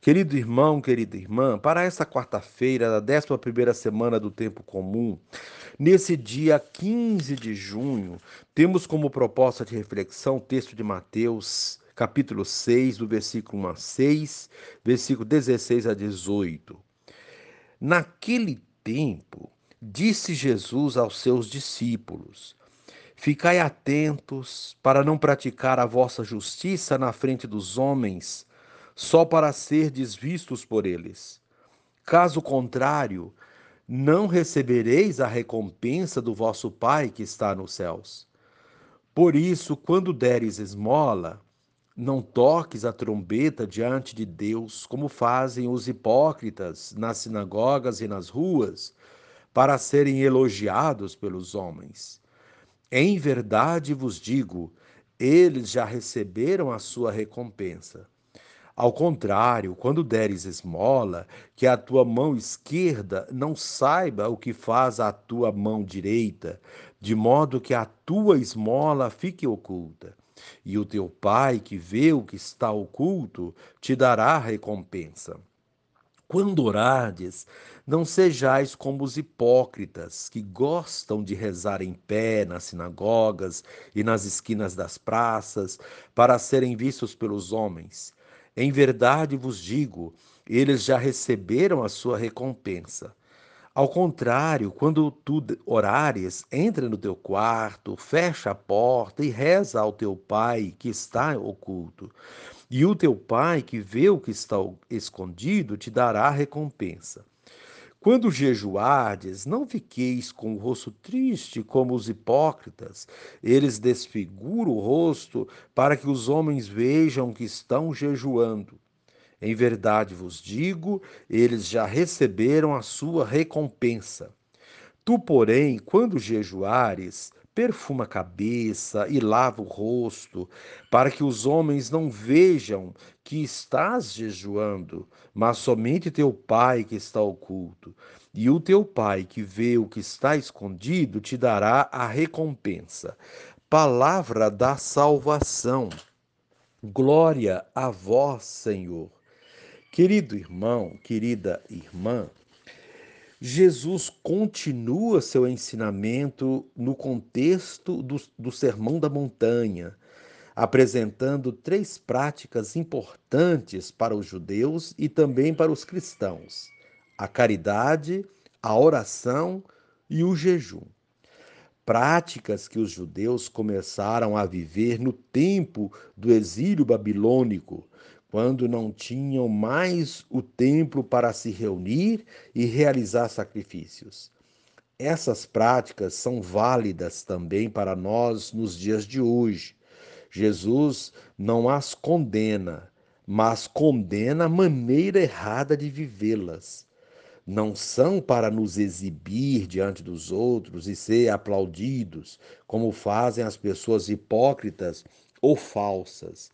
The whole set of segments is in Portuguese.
Querido irmão, querida irmã, para esta quarta-feira, da 11 semana do tempo comum, nesse dia 15 de junho, temos como proposta de reflexão o texto de Mateus, capítulo 6, do versículo 1 a 6, versículo 16 a 18. Naquele tempo, disse Jesus aos seus discípulos: Ficai atentos para não praticar a vossa justiça na frente dos homens, só para ser desvistos por eles. Caso contrário, não recebereis a recompensa do vosso Pai que está nos céus. Por isso, quando deres esmola, não toques a trombeta diante de Deus, como fazem os hipócritas nas sinagogas e nas ruas, para serem elogiados pelos homens. Em verdade vos digo, eles já receberam a sua recompensa. Ao contrário, quando deres esmola, que a tua mão esquerda não saiba o que faz a tua mão direita, de modo que a tua esmola fique oculta. E o teu pai, que vê o que está oculto, te dará recompensa. Quando orardes, não sejais como os hipócritas, que gostam de rezar em pé nas sinagogas e nas esquinas das praças, para serem vistos pelos homens. Em verdade vos digo, eles já receberam a sua recompensa. Ao contrário, quando tu orares, entra no teu quarto, fecha a porta e reza ao teu pai que está oculto. E o teu pai que vê o que está escondido te dará recompensa. Quando jejuardes, não fiqueis com o rosto triste como os hipócritas. Eles desfiguram o rosto para que os homens vejam que estão jejuando. Em verdade vos digo, eles já receberam a sua recompensa. Tu, porém, quando jejuares, perfuma a cabeça e lava o rosto, para que os homens não vejam que estás jejuando, mas somente teu Pai que está oculto. E o teu Pai que vê o que está escondido te dará a recompensa. Palavra da salvação. Glória a vós, Senhor. Querido irmão, querida irmã, Jesus continua seu ensinamento no contexto do, do Sermão da Montanha, apresentando três práticas importantes para os judeus e também para os cristãos: a caridade, a oração e o jejum. Práticas que os judeus começaram a viver no tempo do exílio babilônico, quando não tinham mais o templo para se reunir e realizar sacrifícios. Essas práticas são válidas também para nós nos dias de hoje. Jesus não as condena, mas condena a maneira errada de vivê-las. Não são para nos exibir diante dos outros e ser aplaudidos, como fazem as pessoas hipócritas ou falsas.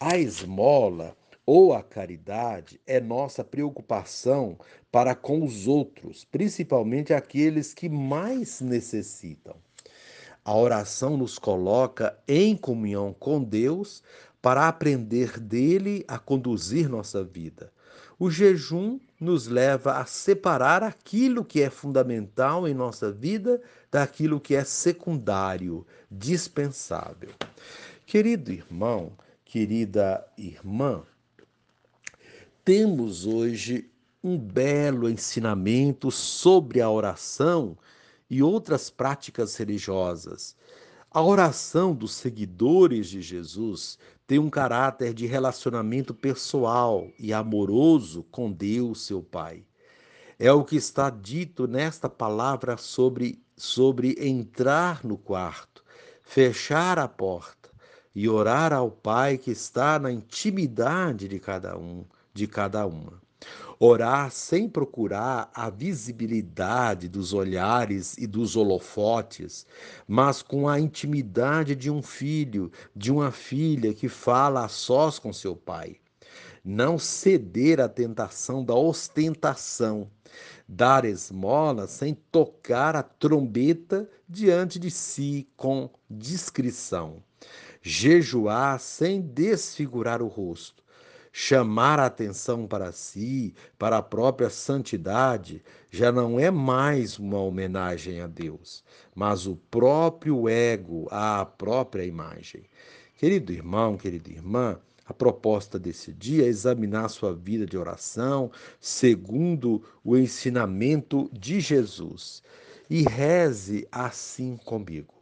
A esmola ou a caridade é nossa preocupação para com os outros, principalmente aqueles que mais necessitam. A oração nos coloca em comunhão com Deus para aprender dele a conduzir nossa vida. O jejum nos leva a separar aquilo que é fundamental em nossa vida daquilo que é secundário, dispensável. Querido irmão, querida irmã, temos hoje um belo ensinamento sobre a oração e outras práticas religiosas. A oração dos seguidores de Jesus tem um caráter de relacionamento pessoal e amoroso com Deus, seu Pai. É o que está dito nesta palavra sobre, sobre entrar no quarto, fechar a porta e orar ao Pai que está na intimidade de cada um, de cada uma. Orar sem procurar a visibilidade dos olhares e dos holofotes, mas com a intimidade de um filho, de uma filha que fala a sós com seu pai. Não ceder à tentação da ostentação, dar esmola sem tocar a trombeta diante de si com discrição jejuar sem desfigurar o rosto, chamar a atenção para si, para a própria santidade, já não é mais uma homenagem a Deus, mas o próprio ego à própria imagem. Querido irmão, querida irmã, a proposta desse dia é examinar sua vida de oração segundo o ensinamento de Jesus. E reze assim comigo.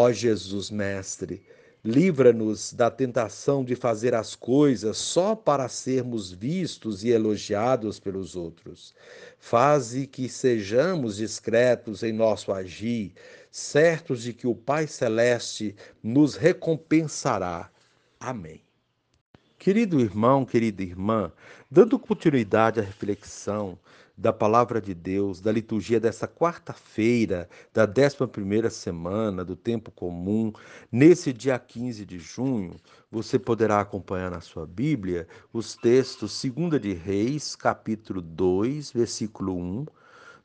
Ó Jesus Mestre, livra-nos da tentação de fazer as coisas só para sermos vistos e elogiados pelos outros. Faze que sejamos discretos em nosso agir, certos de que o Pai Celeste nos recompensará. Amém. Querido irmão, querida irmã, dando continuidade à reflexão da palavra de Deus, da liturgia dessa quarta-feira, da 11 semana do tempo comum, nesse dia 15 de junho, você poderá acompanhar na sua Bíblia os textos 2 de Reis, capítulo 2, versículo 1,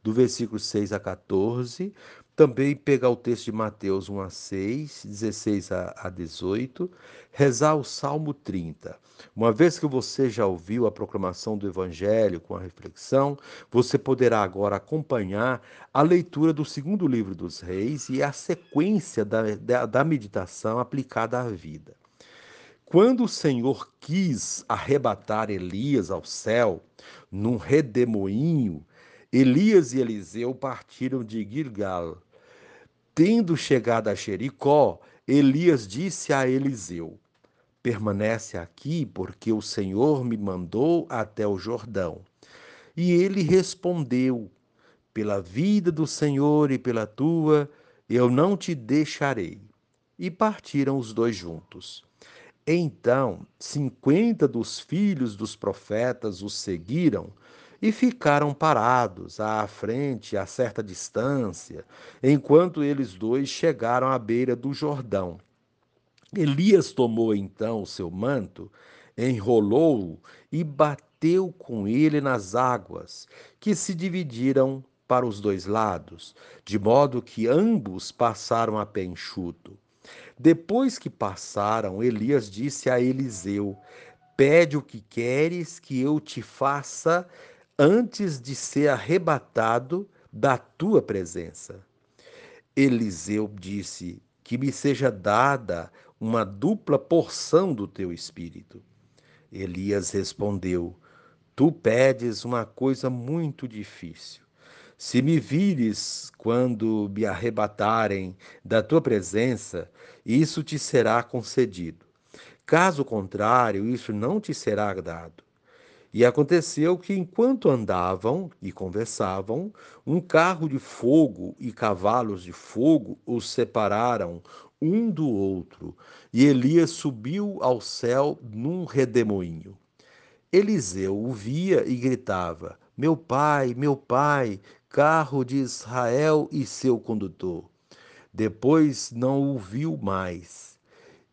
do versículo 6 a 14, também pegar o texto de Mateus 1 a 6, 16 a 18, rezar o Salmo 30. Uma vez que você já ouviu a proclamação do Evangelho com a reflexão, você poderá agora acompanhar a leitura do segundo livro dos reis e a sequência da, da, da meditação aplicada à vida. Quando o Senhor quis arrebatar Elias ao céu, num redemoinho, Elias e Eliseu partiram de Gilgal. Tendo chegado a Jericó, Elias disse a Eliseu: Permanece aqui, porque o Senhor me mandou até o Jordão. E ele respondeu: Pela vida do Senhor e pela tua, eu não te deixarei. E partiram os dois juntos. Então, cinquenta dos filhos dos profetas os seguiram e ficaram parados à frente, a certa distância, enquanto eles dois chegaram à beira do Jordão. Elias tomou então o seu manto, enrolou-o e bateu com ele nas águas, que se dividiram para os dois lados, de modo que ambos passaram a pé enxuto. Depois que passaram, Elias disse a Eliseu: Pede o que queres que eu te faça antes de ser arrebatado da tua presença. Eliseu disse: Que me seja dada uma dupla porção do teu espírito. Elias respondeu: Tu pedes uma coisa muito difícil. Se me vires quando me arrebatarem da tua presença, isso te será concedido. Caso contrário, isso não te será dado. E aconteceu que, enquanto andavam e conversavam, um carro de fogo e cavalos de fogo os separaram um do outro, e Elias subiu ao céu num redemoinho. Eliseu o via e gritava: Meu pai, meu pai, carro de Israel e seu condutor. Depois não o viu mais.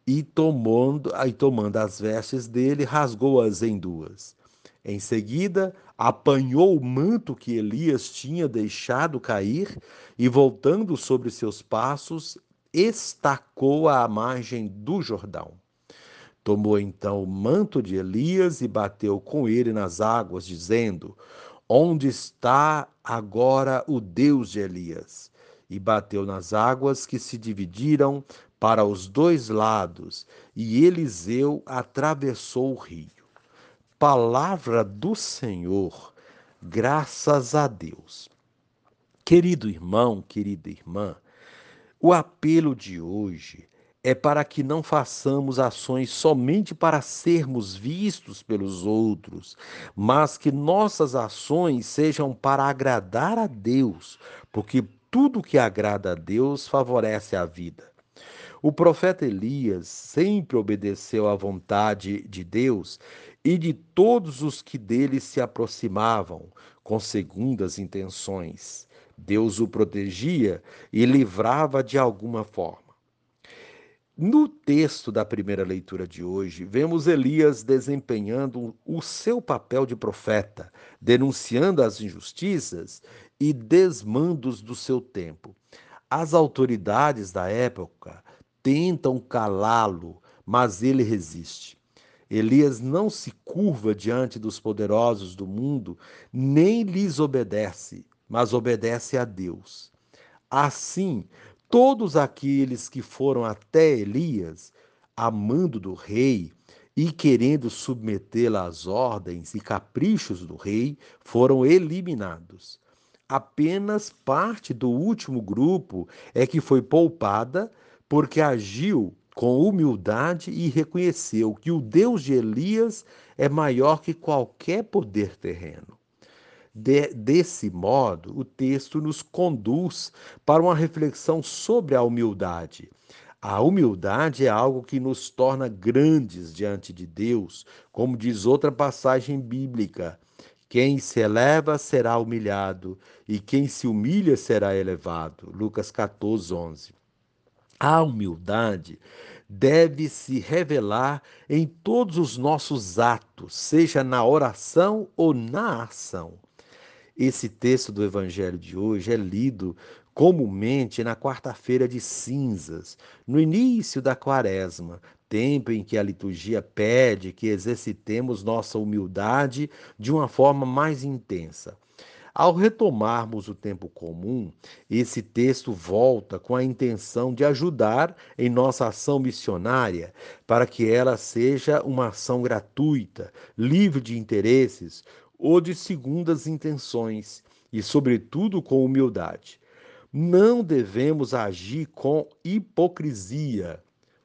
E tomando, aí tomando as vestes dele, rasgou-as em duas. Em seguida, apanhou o manto que Elias tinha deixado cair e, voltando sobre seus passos, estacou à margem do Jordão. Tomou então o manto de Elias e bateu com ele nas águas, dizendo: Onde está agora o Deus de Elias? E bateu nas águas que se dividiram para os dois lados, e Eliseu atravessou o rio palavra do Senhor, graças a Deus. Querido irmão, querida irmã, o apelo de hoje é para que não façamos ações somente para sermos vistos pelos outros, mas que nossas ações sejam para agradar a Deus, porque tudo que agrada a Deus favorece a vida. O profeta Elias sempre obedeceu à vontade de Deus e de todos os que dele se aproximavam com segundas intenções. Deus o protegia e livrava de alguma forma. No texto da primeira leitura de hoje, vemos Elias desempenhando o seu papel de profeta, denunciando as injustiças e desmandos do seu tempo. As autoridades da época tentam calá-lo, mas ele resiste. Elias não se curva diante dos poderosos do mundo, nem lhes obedece, mas obedece a Deus. Assim, todos aqueles que foram até Elias, amando do rei e querendo submetê-la às ordens e caprichos do rei, foram eliminados. Apenas parte do último grupo é que foi poupada porque agiu com humildade e reconheceu que o Deus de Elias é maior que qualquer poder terreno. De, desse modo, o texto nos conduz para uma reflexão sobre a humildade. A humildade é algo que nos torna grandes diante de Deus, como diz outra passagem bíblica. Quem se eleva será humilhado, e quem se humilha será elevado. Lucas 14, 11. A humildade deve se revelar em todos os nossos atos, seja na oração ou na ação. Esse texto do Evangelho de hoje é lido comumente na quarta-feira de cinzas, no início da quaresma, tempo em que a liturgia pede que exercitemos nossa humildade de uma forma mais intensa. Ao retomarmos o tempo comum, esse texto volta com a intenção de ajudar em nossa ação missionária, para que ela seja uma ação gratuita, livre de interesses ou de segundas intenções e, sobretudo, com humildade. Não devemos agir com hipocrisia,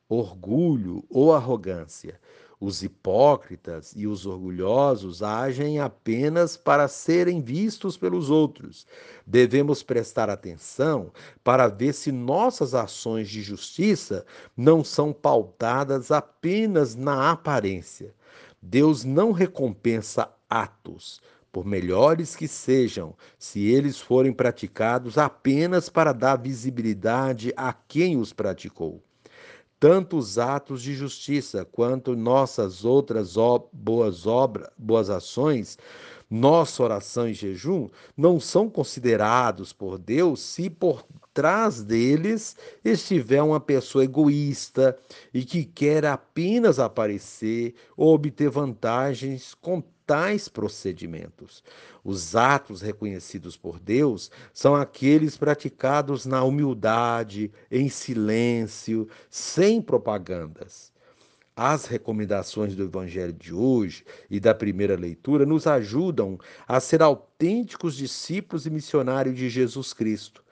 orgulho ou arrogância. Os hipócritas e os orgulhosos agem apenas para serem vistos pelos outros. Devemos prestar atenção para ver se nossas ações de justiça não são pautadas apenas na aparência. Deus não recompensa atos, por melhores que sejam, se eles forem praticados apenas para dar visibilidade a quem os praticou tanto os atos de justiça quanto nossas outras boas obras, boas ações, nossa oração e jejum não são considerados por Deus se por trás deles estiver uma pessoa egoísta e que quer apenas aparecer ou obter vantagens com tais procedimentos. Os atos reconhecidos por Deus são aqueles praticados na humildade, em silêncio, sem propagandas. As recomendações do Evangelho de hoje e da primeira leitura nos ajudam a ser autênticos discípulos e missionários de Jesus Cristo.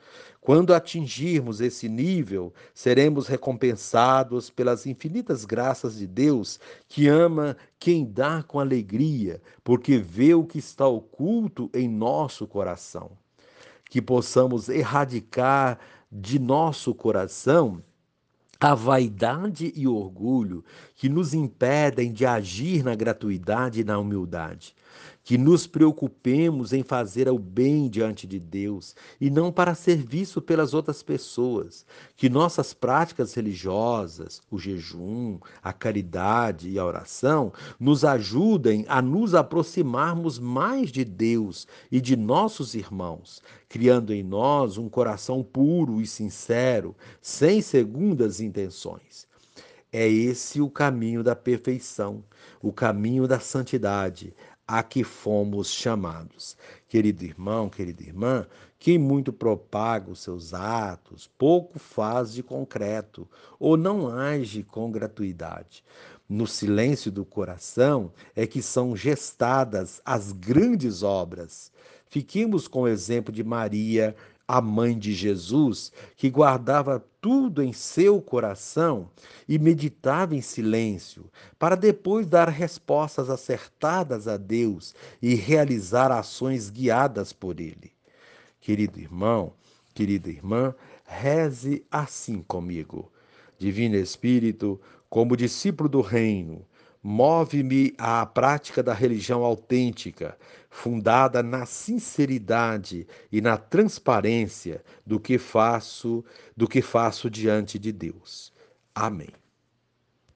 Quando atingirmos esse nível, seremos recompensados pelas infinitas graças de Deus, que ama quem dá com alegria, porque vê o que está oculto em nosso coração. Que possamos erradicar de nosso coração a vaidade e orgulho que nos impedem de agir na gratuidade e na humildade que nos preocupemos em fazer o bem diante de Deus e não para ser visto pelas outras pessoas, que nossas práticas religiosas, o jejum, a caridade e a oração, nos ajudem a nos aproximarmos mais de Deus e de nossos irmãos, criando em nós um coração puro e sincero, sem segundas intenções. É esse o caminho da perfeição, o caminho da santidade, a que fomos chamados. Querido irmão, querida irmã, quem muito propaga os seus atos, pouco faz de concreto ou não age com gratuidade. No silêncio do coração é que são gestadas as grandes obras. Fiquemos com o exemplo de Maria a mãe de Jesus, que guardava tudo em seu coração e meditava em silêncio, para depois dar respostas acertadas a Deus e realizar ações guiadas por Ele. Querido irmão, querida irmã, reze assim comigo. Divino Espírito, como discípulo do Reino, Move-me à prática da religião autêntica, fundada na sinceridade e na transparência do que faço, do que faço diante de Deus. Amém.